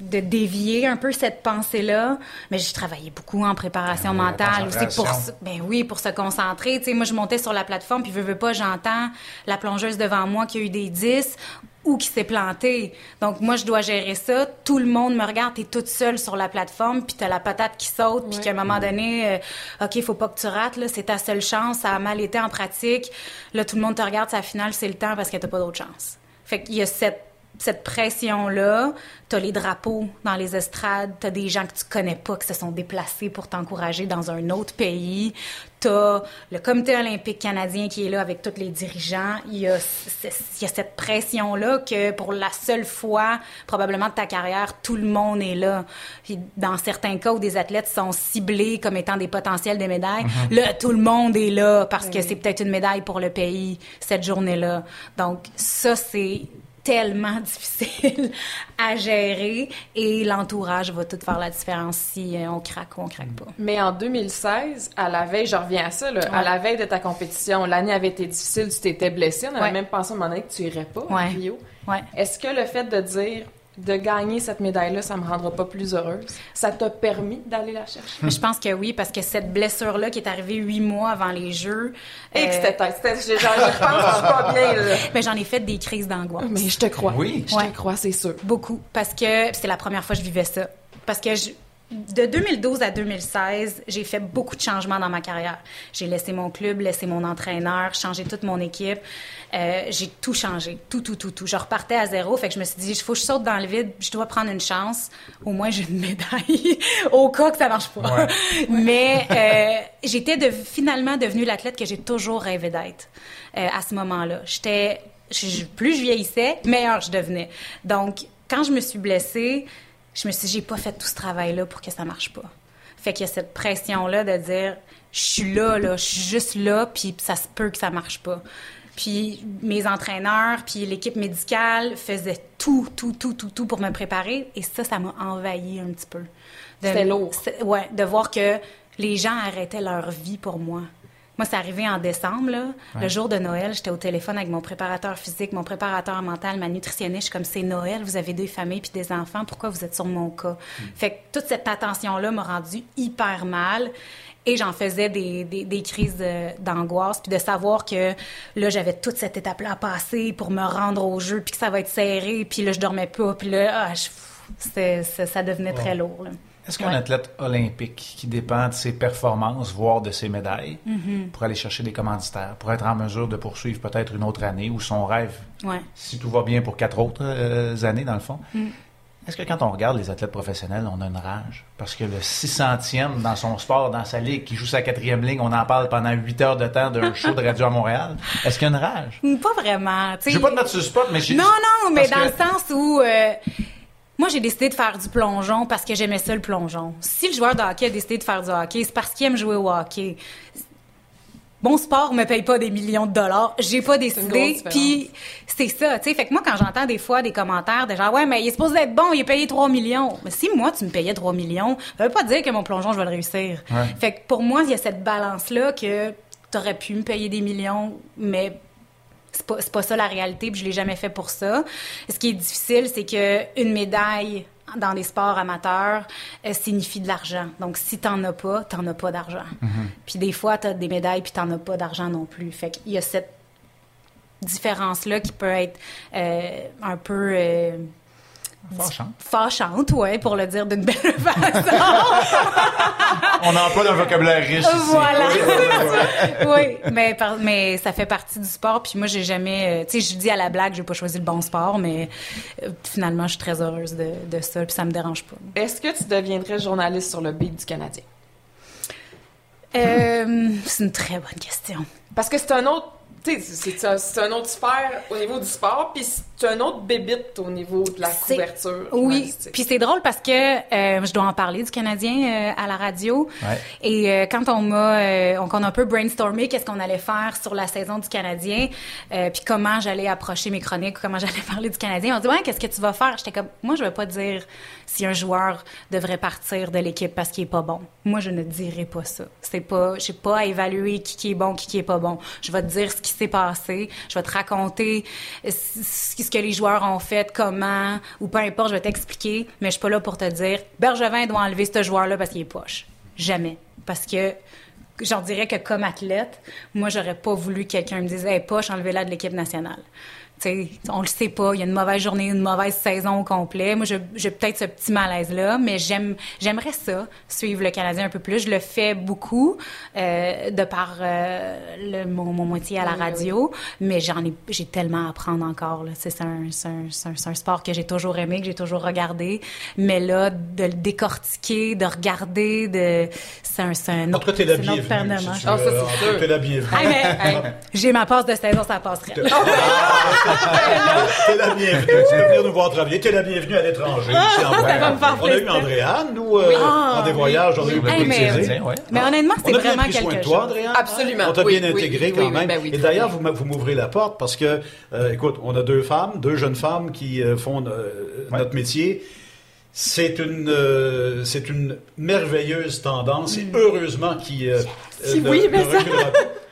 de dévier un peu cette pensée-là, mais j'ai travaillé beaucoup en préparation Ah oui, la mentale aussi pour se- ben oui, pour se concentrer, tu sais moi je montais sur la plateforme puis veux veux pas j'entends la plongeuse devant moi qui a eu des 10 ou qui s'est plantée. Donc moi je dois gérer ça, tout le monde me regarde, t'es toute seule sur la plateforme puis t'as la patate qui saute puis qu'à un moment donné euh, OK, faut pas que tu rates là, c'est ta seule chance, ça a mal été en pratique. Là tout le monde te regarde, sa finale c'est le temps parce que t'as pas d'autre chance. Fait qu'il y a cette cette pression-là, t'as les drapeaux dans les estrades, t'as des gens que tu connais pas qui se sont déplacés pour t'encourager dans un autre pays, t'as le comité olympique canadien qui est là avec tous les dirigeants. Il y a, c- il y a cette pression-là que pour la seule fois, probablement de ta carrière, tout le monde est là. Puis dans certains cas où des athlètes sont ciblés comme étant des potentiels des médailles, là, tout le monde est là parce que c'est peut-être une médaille pour le pays cette journée-là. Donc ça, c'est tellement difficile à gérer et l'entourage va tout faire la différence si euh, on craque ou on craque pas. Mais en 2016, à la veille, je reviens à ça, là, à la veille de ta compétition, l'année avait été difficile, tu t'étais blessée, on avait Ouais. même pensé à un moment donné que tu irais pas Ouais. Rio. Est-ce que le fait de dire de gagner cette médaille-là, ça me rendra pas plus heureuse, ça t'a permis d'aller la chercher? Je pense que oui, parce que cette blessure-là qui est arrivée huit mois avant les Jeux, Et que euh, c'était Genre, je pense que je suis pas bien, là. ben, j'en ai fait des crises d'angoisse. Mais je te crois. Oui. Je Ouais. te crois, c'est sûr. Beaucoup. Parce que c'est la première fois que je vivais ça. Parce que je- de 2012 à 2016, j'ai fait beaucoup de changements dans ma carrière. J'ai laissé mon club, laissé mon entraîneur, changé toute mon équipe. Euh, j'ai tout changé. Tout, tout, tout, tout. Je repartais à zéro. Fait que je me suis dit, il faut que je saute dans le vide. Je dois prendre une chance. Au moins, j'ai une médaille. Au cas que ça marche pas. Ouais. Mais euh, j'étais de, finalement devenue l'athlète que j'ai toujours rêvé d'être euh, à ce moment-là. J'étais, plus je vieillissais, meilleure je devenais. Donc, quand je me suis blessée, je me suis dit, j'ai pas fait tout ce travail-là pour que ça marche pas. Fait qu'il y a cette pression-là de dire, je suis là, là, je suis juste là, puis ça se peut que ça marche pas. Puis mes entraîneurs, puis l'équipe médicale faisaient tout, tout, tout, tout, tout pour me préparer. Et ça, ça m'a envahi un petit peu. C'était lourd. Ouais, de voir que les gens arrêtaient leur vie pour moi. Moi, c'est arrivé en décembre, là. Le jour de Noël, j'étais au téléphone avec mon préparateur physique, mon préparateur mental, ma nutritionniste. Je suis comme, c'est Noël, vous avez deux familles puis des enfants, pourquoi vous êtes sur mon cas? Fait que toute cette attention-là m'a rendu hyper mal. Et j'en faisais des, des, des crises d'angoisse, puis de savoir que là, j'avais toute cette étape-là à passer pour me rendre au jeu, puis que ça va être serré, puis là, je dormais pas, puis là, ah, je- ça, ça devenait très lourd. là. Est-ce qu'un Ouais. athlète olympique qui dépend de ses performances, voire de ses médailles, Mm-hmm. pour aller chercher des commanditaires, pour être en mesure de poursuivre peut-être une autre année ou son rêve, Ouais. si tout va bien pour quatre autres euh, années dans le fond, Mm. est-ce que quand on regarde les athlètes professionnels, on a une rage? Parce que le 600e dans son sport, dans sa ligue, qui joue sa quatrième ligne, on en parle pendant huit heures de temps d'un show de radio à Montréal. Est-ce qu'il y a une rage? Pas vraiment. Je veux pas te mettre sur le spot, mais j'ai... Non, non, mais parce dans que- le sens où. euh, moi, j'ai décidé de faire du plongeon parce que j'aimais ça, le plongeon. Si le joueur de hockey a décidé de faire du hockey, c'est parce qu'il aime jouer au hockey. Mon sport me paye pas des millions de dollars. J'ai pas décidé. Puis c'est ça, tu sais. Fait que moi, quand j'entends des fois des commentaires de genre, ouais, mais il est supposé être bon, il est payé 3 millions. Mais si moi, tu me payais 3 millions, ça veut pas dire que mon plongeon, je vais le réussir. Ouais. Fait que pour moi, il y a cette balance-là que t'aurais pu me payer des millions, mais c'est pas, pas ça la réalité, puis je l'ai jamais fait pour ça. Ce qui est difficile, c'est que une médaille dans les sports amateurs euh, signifie de l'argent. Donc, si t'en as pas, t'en as pas d'argent. Puis des fois, t'as des médailles, puis t'en as pas d'argent non plus. Fait qu'il y a cette différence-là qui peut être euh, un peu... euh, Fâchant. fâchante, ouais, pour le dire d'une belle façon. On emploie un vocabulaire riche ici. Voilà. Oui, oui, oui, oui. oui, mais, par- mais ça fait partie du sport. Puis moi, j'ai jamais. euh, tu sais, je dis à la blague, j'ai pas choisi le bon sport, mais euh, finalement, je suis très heureuse de, de ça, puis ça me dérange pas. Est-ce que tu deviendrais journaliste sur le beat du Canadien? Euh, c'est une très bonne question. Parce que c'est un autre. Tu sais, c'est- un, autre sphère au niveau du sport, puis c'est un autre bébite au niveau de la couverture. Oui, puis c'est drôle parce que euh, je dois en parler du Canadien euh, à la radio. Ouais. Et euh, quand on m'a, euh, on, a un peu brainstormé qu'est-ce qu'on allait faire sur la saison du Canadien, euh, puis comment j'allais approcher mes chroniques, comment j'allais parler du Canadien, on dit ouais, qu'est-ce que tu vas faire? J'étais comme, moi, je vais pas dire si un joueur devrait partir de l'équipe parce qu'il est pas bon. Moi, je ne dirai pas ça. C'est pas, j'ai pas à évaluer qui, qui est bon, qui, qui est pas bon. Je vais te dire ce qui s'est passé. Je vais te raconter ce ce que les joueurs ont fait, comment, ou peu importe, je vais t'expliquer, mais je suis pas là pour te dire, Bergevin doit enlever ce joueur-là parce qu'il est poche. Jamais. Parce que, j'en dirais que comme athlète, moi, j'aurais pas voulu que quelqu'un me dise, hey, poche, enlevez-la de l'équipe nationale. Tu sais, on le sait pas. Il y a une mauvaise journée, une mauvaise saison au complet. Moi, j'ai peut-être ce petit malaise-là, mais j'aime, j'aimerais ça, suivre le Canadien un peu plus. Je le fais beaucoup, euh, de par euh, le, mon, mon moitié à la Oui, oui, radio, mais j'en ai, j'ai tellement à apprendre encore. Là. C'est, un, c'est, un, c'est, un, c'est un sport que j'ai toujours aimé, que j'ai toujours regardé, mais là, de le décortiquer, de regarder, de, c'est un, c'est un En tout cas, t'es la c'est un autre de si Ah, ça, veux. c'est sûr. T'es la bienvenue. Ah, hey, j'ai ma passe de saison, ça passerait. T'es la bienvenue. Tu peux venir nous voir travailler. T'es la bienvenue à l'étranger. faire On a eu. Andréane, nous, euh, Ah, en des voyages. On a eu beaucoup de mais-. Mais honnêtement, c'est On a bien vraiment pris soin quelque de toi, chose. Andréane? Absolument. On t'a bien intégré quand même. ben Et d'ailleurs, bien. vous, m'ouvrez la porte parce que, euh, écoute, on a deux femmes, deux jeunes femmes qui euh, font euh, notre métier. C'est une, euh, c'est une merveilleuse tendance Mm. et heureusement qui euh, Si ne- oui, mais ça-.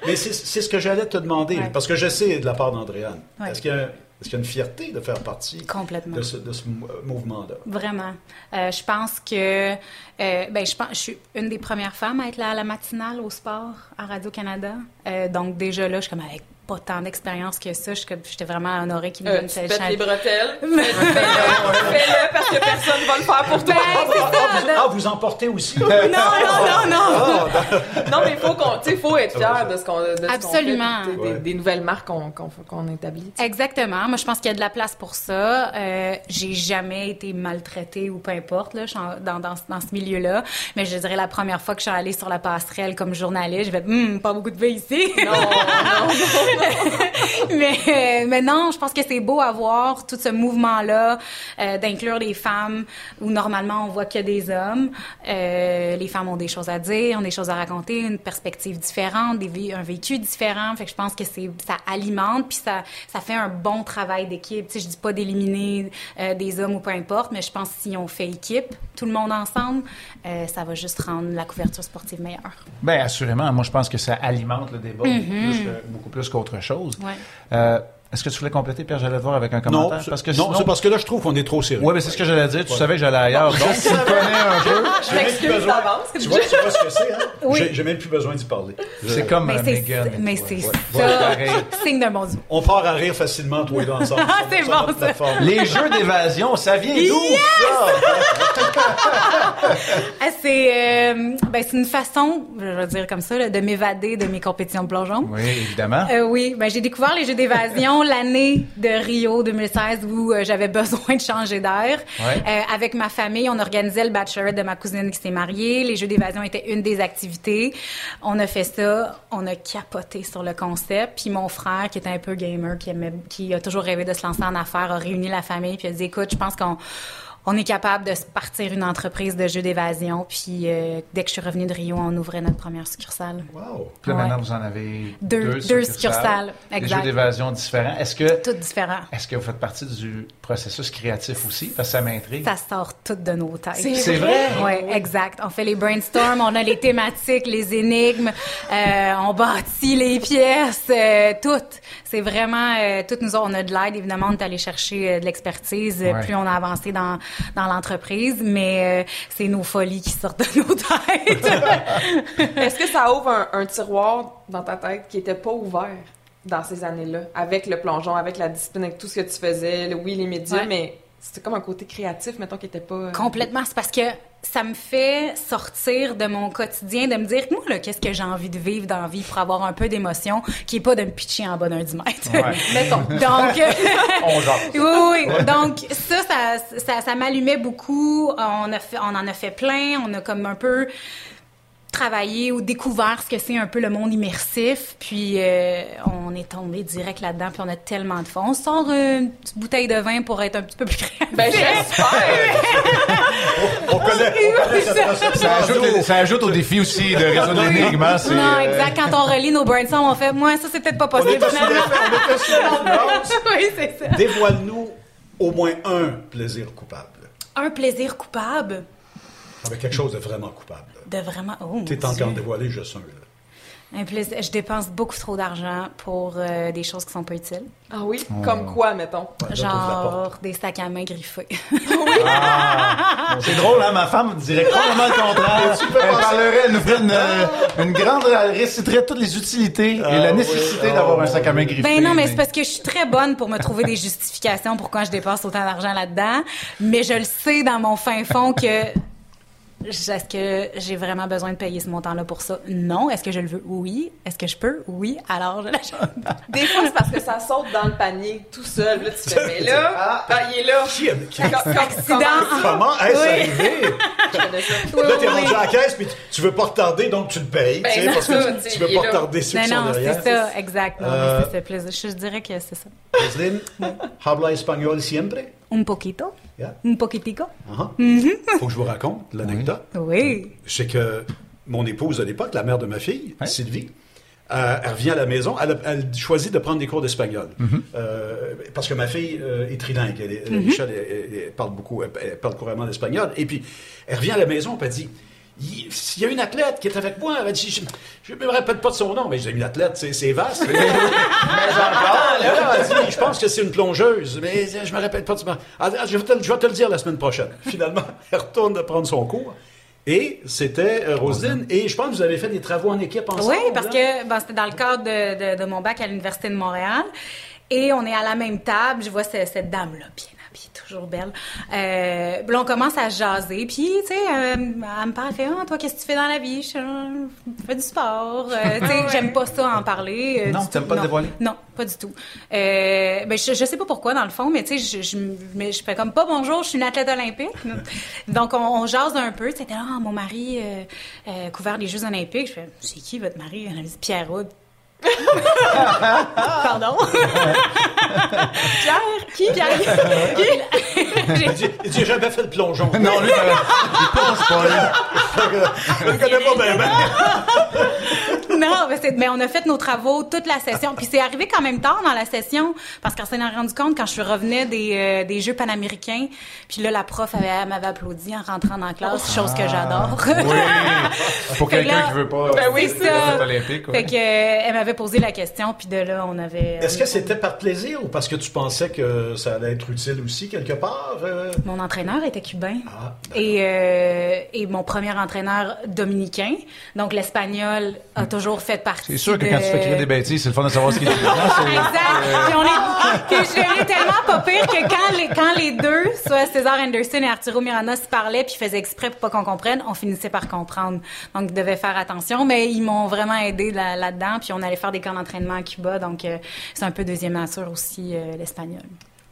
Mais c'est c'est ce que j'allais te demander, Ouais. parce que je sais de la part d'Andréane. Ouais. Est-ce qu'il y, a- y une fierté de faire partie Complètement. de ce, de ce mou- mouvement-là? Vraiment. Euh, je pense que, euh, ben, je pense, je suis une des premières femmes à être là à la matinale au sport à Radio Canada. Euh, donc déjà là, je suis comme avec pas tant d'expérience que ça. Je J'étais vraiment honorée qu'ils me Euh, donnent tu cette pètes chance. les bretelles. Fais-le, fais-le parce que personne va le faire pour toi. Ah, vous, ah, vous en portez aussi? Non, non, non, non. Non, mais il faut qu'on, tu sais, faut être fier de ce qu'on, de ce qu'on fait, Absolument. Ouais. des, des nouvelles marques qu'on, qu'on, qu'on établit. Exactement. Moi, je pense qu'il y a de la place pour ça. Euh, j'ai jamais été maltraitée ou peu importe là, je dans, dans, dans ce milieu-là. Mais je dirais la première fois que je suis allée sur la passerelle comme journaliste, j'ai fait Hum, pas beaucoup de filles ici. Non, non, mais, mais non, je pense que c'est beau à voir tout ce mouvement-là euh, d'inclure les femmes où normalement on voit que des hommes. Euh, les femmes ont des choses à dire, ont des choses à raconter, une perspective différente, des un vécu différent. Fait que je pense que c'est ça alimente puis ça ça fait un bon travail d'équipe. Tu sais, je dis pas d'éliminer euh, des hommes ou peu importe, mais je pense que si on fait équipe, tout le monde ensemble, ça va juste rendre la couverture sportive meilleure. Ben assurément. Moi, je pense que ça alimente le débat beaucoup plus beaucoup plus qu'autre chose. Ouais. Euh, Est-ce que tu voulais compléter, Pierre? J'allais te voir avec un Non, commentaire. c'est- parce que non, c'est parce que là, je trouve qu'on est trop sérieux. Ouais, mais c'est ce que j'allais dire. Tu savais que j'allais ailleurs. Donc, tu me connais un peu. Je m'excuse d'avance. Tu vois, tu vois ce que c'est, hein? Oui. J'ai- même plus besoin d'y parler. C'est comme Mais mais c'est ça, pareil. signe d'un bon Dieu. On part à rire facilement, toi et moi, ensemble. Ah, c'est bon, ça. Les jeux d'évasion, ça vient d'où, ça? Ah, c'est euh, ben, c'est une façon, je vais dire comme ça, de m'évader de mes compétitions de plongeon. Oui, évidemment. Euh, oui, ben, j'ai découvert les Jeux d'évasion l'année de Rio 2016 où euh, j'avais besoin de changer d'air. Ouais. Euh, avec ma famille, on organisait le bachelorette de ma cousine qui s'est mariée. Les Jeux d'évasion étaient une des activités. On a fait ça, on a capoté sur le concept. Puis mon frère, qui était un peu gamer, qui, aimait, qui a toujours rêvé de se lancer en affaires, a réuni la famille puis a dit, écoute, je pense qu'on on est capable de partir une entreprise de jeux d'évasion. Puis euh, dès que je suis revenue de Rio, on ouvrait notre première succursale. Wow. Puis là, Ouais. maintenant, vous en avez Deux- deux, deux succursales, Des exact. jeux d'évasion différents. Est-ce que, Tout différent. est-ce que vous faites partie du processus créatif aussi? Parce que ça m'intrigue. Ça sort tout de nos têtes. C'est vrai? Oui, exact. On fait les brainstorms, on a les thématiques, les énigmes, euh, on bâtit les pièces, euh, tout. C'est vraiment, euh, tout nous, on a de l'aide, évidemment, on est allé chercher euh, de l'expertise Ouais. plus on a avancé dans, dans l'entreprise, mais euh, c'est nos folies qui sortent de nos têtes. Est-ce que ça ouvre un, un tiroir dans ta tête qui était pas ouvert dans ces années-là, avec le plongeon, avec la discipline, avec tout ce que tu faisais, le, oui, les médias, Ouais. mais c'était comme un côté créatif, mettons, qui était pas... euh, Complètement. C'est parce que ça me fait sortir de mon quotidien, de me dire, moi, là, qu'est-ce que j'ai envie de vivre dans la vie pour avoir un peu d'émotion, qui est pas de me pitcher en bas d'un 10 mètres. Ouais. Mettons. Donc, On oui, oui. Donc, ça, ça, ça, ça m'allumait beaucoup. On, a fait, on en a fait plein. On a comme un peu travaillé ou découvert ce que c'est un peu le monde immersif. Puis, euh, on est tombé direct là-dedans. Puis, on a tellement de fun. On sort une petite bouteille de vin pour être un petit peu plus créatif. Ben, j'espère! On connaît, on connaît cette recette. Ça ajoute, ça ajoute au défi aussi de résoudre l'énigme. hein, Non, euh, exact. Quand on relit nos brainstorms, on fait, moi, ça, c'est peut-être pas On possible. oui, c'est ça. Dévoile-nous au moins un plaisir coupable. Un plaisir coupable? Avec quelque chose de vraiment coupable. de vraiment. Oh, mon T'es en train de dévoiler juste un. là. Un plaisir. Je dépense beaucoup trop d'argent pour euh, des choses qui sont pas utiles. Ah oui? Comme quoi, mettons? Ouais. Genre des sacs à main griffés. C'est drôle, hein? Ma femme dirait complètement le contraire. Elle parlerait, elle nous ferait une, euh, une grande, elle réciterait toutes les utilités et Ah la oui, nécessité ah d'avoir un sac à main griffé. ben non, mais c'est parce que je suis très bonne pour me trouver des justifications pourquoi je dépense autant d'argent là-dedans. Mais je le sais dans mon fin fond que Est-ce que j'ai vraiment besoin de payer ce montant-là pour ça? Non. Est-ce que je le veux? Oui. Est-ce que je peux? Oui. Alors, je l'achète. Des fois, c'est parce que ça saute dans le panier tout seul. Là, tu fais, mais là, ben, il est là. Comme- Accident. comment- est-ce Oui. arrivé? Là, t'es oui, rendu à la caisse, puis tu- veux pas retarder, donc tu le payes, Ben, tu sais, c'est parce que tu veux pas retarder ceux Non, qui sont non, derrière. c'est ça. Non, Euh, mais ça fait plaisir. Je dirais que c'est ça. Roselyne, habla espagnol siempre? Un poquito. Yeah. Un poquitico. Uh-huh. Faut que je vous raconte l'anecdote. Oui. C'est que mon épouse à l'époque, la mère de ma fille, Sylvie, euh, elle revient à la maison, elle, a- elle choisit de prendre des cours d'espagnol. Euh, parce que ma fille euh, est trilingue, elle, est- Michel elle- elle- elle parle beaucoup, elle, elle parle couramment l'espagnol. Et puis, elle revient à la maison, elle dit, il il y a une athlète qui est avec moi. Elle dit, je ne me rappelle pas de son nom, mais j'ai une athlète, c'est vaste. mais encore, là, elle dit, je pense que c'est une plongeuse, mais je me rappelle pas de son nom. Je, vais te, le- je vais te le dire la semaine prochaine. Finalement, elle retourne de prendre son cours. Et c'était euh, Roselyne. Et je pense que vous avez fait des travaux en équipe ensemble. Oui, parce hein? que ben, c'était dans le cadre de, de- de mon bac à l'Université de Montréal. Et on est à la même table. Je vois ce- cette dame-là, toujours belle. Euh, là, on commence à jaser. Puis, tu sais, euh, elle me parle, elle fait Ah, toi, qu'est-ce que tu fais dans la vie? Je fais du sport. Euh, tu sais, j'aime pas ça en parler. euh, Non, du t'aimes tout. pas Non. dévoiler? Non, pas du tout. Euh, ben, je, je sais pas pourquoi, dans le fond, mais tu sais, je, je, mais je fais comme pas bonjour, je suis une athlète olympique. Donc, on, on jase un peu. C'était ah, mon mari couvert les Jeux olympiques. Je fais, c'est qui votre mari? Elle me dit Pierre Houd. Pardon? Pierre? Qui? Pierre? Qui? J'ai- jamais fait de plongeon. Non, lui, il plonge pas, lui. je connais pas bien. Ben. Mais, c'est- mais on a fait nos travaux toute la session. Puis c'est arrivé quand même tard dans la session, parce qu'on s'en est rendu compte quand je revenais des, euh, des Jeux panaméricains. Puis là, la prof avait- elle m'avait applaudi en rentrant dans la classe, chose que j'adore. Oui. Pour quelqu'un là- qui veut pas. Ben oui, euh, ça. ouais. Fait que, euh, elle m'avait posé la question, puis de là, on avait... Est-ce que c'était par plaisir ou parce que tu pensais que ça allait être utile aussi quelque part? euh? Mon entraîneur était cubain. Ah, Et, euh, et mon premier entraîneur dominicain. Donc, l'espagnol a toujours fait partie C'est sûr que de- quand tu fais crier des bêtises, c'est le fun de savoir ce qui est. Non, c'est- Exact. Puis on est, puis je l'ai tellement pas pire que quand les, quand les deux, soit César Anderson et Arturo Miranda, se parlaient puis faisaient exprès pour pas qu'on comprenne, on finissait par comprendre. Donc, ils devaient faire attention. Mais ils m'ont vraiment aidé là- là-dedans. puis on allait faire des camps d'entraînement à Cuba. Donc, euh, c'est un peu deuxième nature aussi, euh, l'espagnol.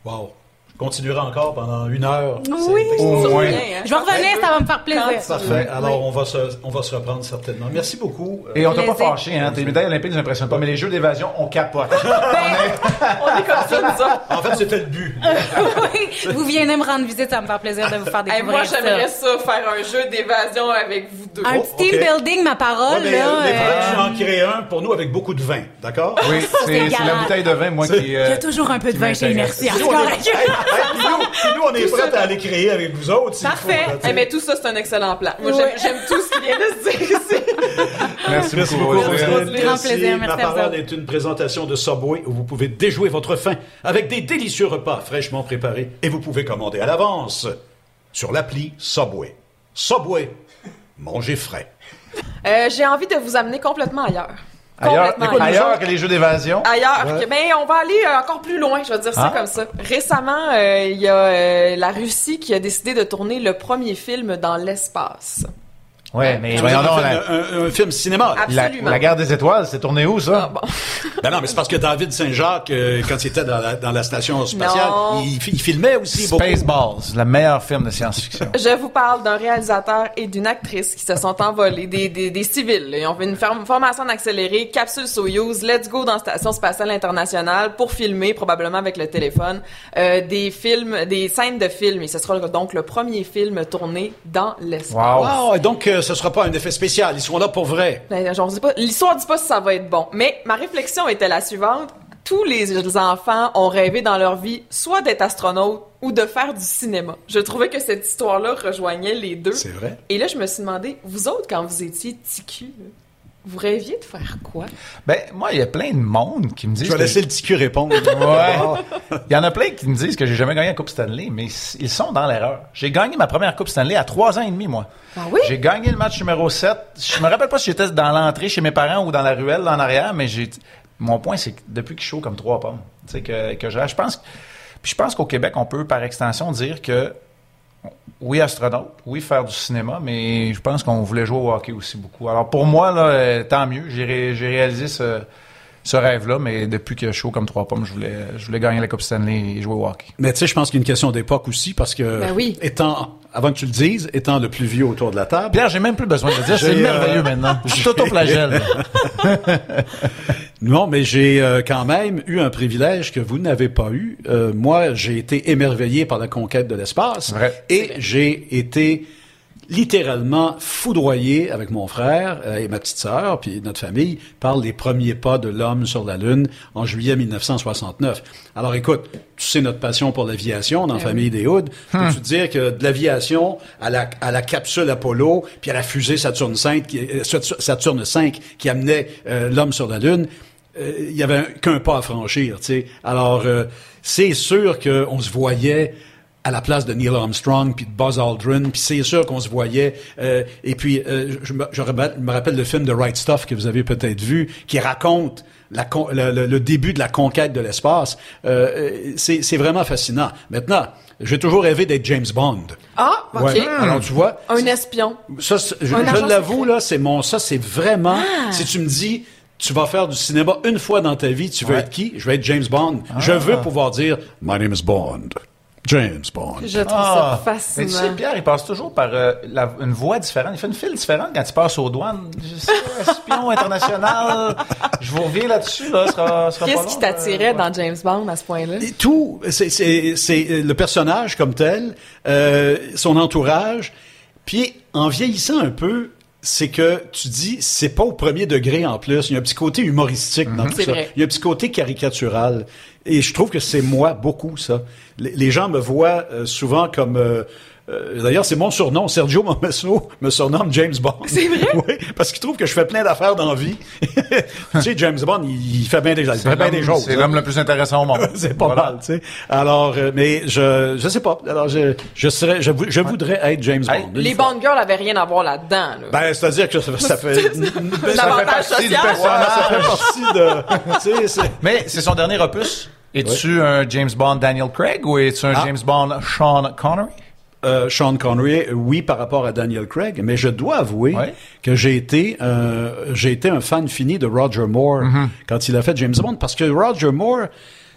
wow. Je continuerai encore pendant une heure. Oui. Au moins. hein. Je vais revenir, ça va me faire plaisir. Parfait. Oui. Alors, on, va se, on va se reprendre certainement. Merci beaucoup. Euh, Et on t'a pas fâché, hein. Tes médailles olympiques nous impressionnent pas, mais les jeux d'évasion, on capote. On est comme ça, nous autres. En fait, c'était le but. oui. Vous venez me rendre visite, ça va me faire plaisir de vous faire Hey, découvrir moi, j'aimerais ça. ça, faire un jeu d'évasion avec vous deux. Un Oh, petit team building, ma parole, Ouais, mais, là. mais faudrait que euh, tu en crées un pour nous avec beaucoup de vin. D'accord? Oui, c'est la bouteille de vin, moi, qui. Il y euh, a toujours un peu de vin chez. Merci. Nous, on est, Hey, hey, puis nous, puis nous, on est prêts à aller créer avec vous autres. s'il Parfait. faut, là, tu sais. Eh, mais tout ça, c'est un excellent plan. Moi, j'aime- j'aime tout ce qui vient de se dire ici. Merci, Merci beaucoup, beaucoup. Grand plaisir, Ma merci à vous parole autres. est une présentation de Subway où vous pouvez déjouer votre faim avec des délicieux repas fraîchement préparés et vous pouvez commander à l'avance sur l'appli Subway. Subway, mangez frais. Euh, J'ai envie de vous amener complètement ailleurs. Ailleurs, que les jeux d'évasion. ailleurs. que- Mais on va aller euh, encore plus loin, je vais dire ça Ah. comme ça. Récemment, euh, il y a euh, la Russie qui a décidé de tourner le premier film dans l'espace. Ouais, mais Tu voyons un, donc, film- la, un- un film cinéma. la, Absolument. la guerre des étoiles, c'est tourné où, ça? Ah, bon. Ben non, mais c'est parce que David Saint-Jacques, euh, quand il était dans la, dans la station spatiale, il, il filmait aussi beaucoup. Spaceballs, le meilleur film de science-fiction. Je vous parle d'un réalisateur et d'une actrice qui se sont envolés, des, des, des civils. Ils ont fait une formation en accéléré, capsule Soyuz, let's go dans Station spatiale internationale pour filmer, probablement avec le téléphone, euh, des films, des scènes de films. Et ce sera donc le premier film tourné dans l'espace. Wow. Wow, et donc euh, ce sera pas un effet spécial, ils seront là pour vrai. Ben, l'histoire dit pas si ça va être bon. Mais ma réflexion était la suivante. Tous les enfants ont rêvé dans leur vie soit d'être astronaute ou de faire du cinéma. Je trouvais que cette histoire-là rejoignait les deux. C'est vrai. Et là, je me suis demandé, vous autres, quand vous étiez là, vous rêviez de faire quoi? Ben, moi, il y a plein de monde qui me disent. Je vais que- laisser le petit cul répondre. Ouais. Il y en a plein qui me disent que j'ai jamais gagné la Coupe Stanley, mais ils sont dans l'erreur. J'ai gagné ma première Coupe Stanley à trois ans et demi, moi. Ah oui? J'ai gagné le match numéro 7. Je me rappelle pas si j'étais dans l'entrée chez mes parents ou dans la ruelle en arrière, mais j'ai. Mon point, c'est que depuis que je suis chaud comme trois pommes, tu sais, que, que je, je pense, puis je pense qu'au Québec, on peut par extension dire que oui, astronaute, oui, faire du cinéma, mais je pense qu'on voulait jouer au hockey aussi beaucoup. Alors pour moi, là, euh, tant mieux. J'ai ré- j'ai réalisé ce, ce rêve-là, mais depuis que je suis chaud comme trois pommes, je voulais, je voulais gagner la Coupe Stanley et jouer au hockey. Mais tu sais, je pense qu'il y a une question d'époque aussi, parce que, Ben oui. étant, avant que tu le dises, étant le plus vieux autour de la table, Pierre, j'ai même plus besoin de le dire, c'est euh, merveilleux maintenant. Je t'auto-flagelle. Non, mais j'ai euh, quand même eu un privilège que vous n'avez pas eu. Euh, moi, j'ai été émerveillé par la conquête de l'espace et j'ai été littéralement foudroyé avec mon frère euh, et ma petite sœur, puis notre famille, par les premiers pas de l'homme sur la Lune en juillet 1969. Alors écoute, tu sais notre passion pour l'aviation dans la famille des Hoods. Peux-tu te dire que de l'aviation à la, à la capsule Apollo, puis à la fusée Saturne V qui, euh, Saturne 5 qui amenait euh, l'homme sur la Lune, euh, il y avait un- qu'un pas à franchir, tu sais. Alors, euh, c'est sûr qu'on se voyait à la place de Neil Armstrong puis de Buzz Aldrin, puis c'est sûr qu'on se voyait. euh, et puis, euh, je, me, je me- me rappelle le film de Right Stuff que vous avez peut-être vu, qui raconte la con- le, le- le début de la conquête de l'espace. Euh, euh, c'est vraiment fascinant. Maintenant, j'ai toujours rêvé d'être James Bond. Ah, OK. Ouais. Alors, tu vois, Un espion. ça, je, l'avoue, là, c'est mon, ça, c'est vraiment, Ah. si tu me dis, tu vas faire du cinéma une fois dans ta vie, tu veux Ouais. être qui? Je vais être James Bond. Je veux pouvoir dire, My name is Bond. James Bond. Je trouve Ah, ça mais fascinant. tu sais, Pierre, il passe toujours par euh, la- une voie différente. Il fait une file différente quand il passe aux douanes. Je sais, espion international. Je vous reviens là-dessus, là. Sera, sera Qu'est-ce qui t'attirait euh, dans James Bond à ce point-là? Et tout, c'est, c'est, c'est euh, le personnage comme tel, euh, son entourage. Puis, en vieillissant un peu, c'est que tu dis, c'est pas au premier degré en plus. Il y a un petit côté humoristique dans tout C'est ça. vrai. Il y a un petit côté caricatural. Et je trouve que c'est moi beaucoup, ça. Les, gens me voient euh, souvent comme... euh, euh, D'ailleurs, c'est mon surnom. Sergio Momesso me surnomme James Bond. C'est vrai? oui, parce qu'il trouve que je fais plein d'affaires dans la vie. tu sais, James Bond, il, il fait bien des, il fait C'est bien des choses. c'est hein. l'homme le plus intéressant au monde. C'est pas Voilà. mal, tu sais. Alors, euh, mais je, je sais pas. Alors, je, je serais, je, vou- je voudrais être James Bond. Les fois. Bond girls avaient rien à voir là-dedans. Là. Ben, c'est-à-dire que ça, ça fait, L'avantage social. ça fait partie de, c'est- Mais c'est son dernier opus. Es-tu un James Bond Daniel Craig ou es-tu un Ah. James Bond Sean Connery? Euh, Sean Connery, oui, par rapport à Daniel Craig, mais je dois avouer Ouais. que j'ai été, euh, j'ai été un fan fini de Roger Moore quand il a fait James Bond, parce que Roger Moore,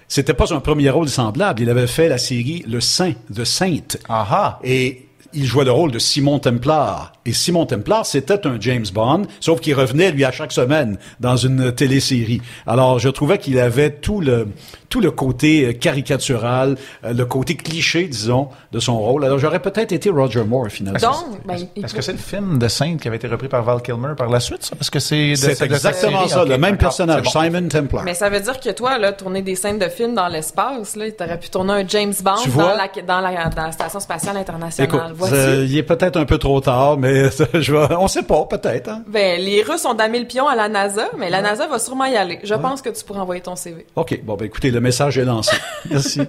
c'était pas son premier rôle semblable. Il avait fait la série Le Saint, The Saint. Aha. Et il jouait le rôle de Simon Templar. Et Simon Templar, c'était un James Bond, sauf qu'il revenait, lui, à chaque semaine dans une télésérie. Alors, je trouvais qu'il avait tout le, tout le côté euh, caricatural, euh, le côté cliché, disons, de son rôle. Alors, j'aurais peut-être été Roger Moore, finalement. Donc, ben, Est-ce que c'est le film de Sainte qui avait été repris par Val Kilmer par la suite? ça? Est-ce que c'est de- C'est exactement ça, le même personnage, bon. Simon Templar. Mais ça veut dire que toi, là, tourner des scènes de films dans l'espace, là, t'aurais pu tourner un James Bond dans vois? la, dans, la, dans la Station Spatiale Internationale. Écoute, Voici. euh, il est peut-être un peu trop tard, mais je vais, on sait pas, peut-être. Hein? Ben, les Russes ont damé le pion à la NASA, mais la NASA va sûrement y aller. Je pense que tu pourras envoyer ton CV. OK, bon, ben écoutez, le message est lancé. Merci.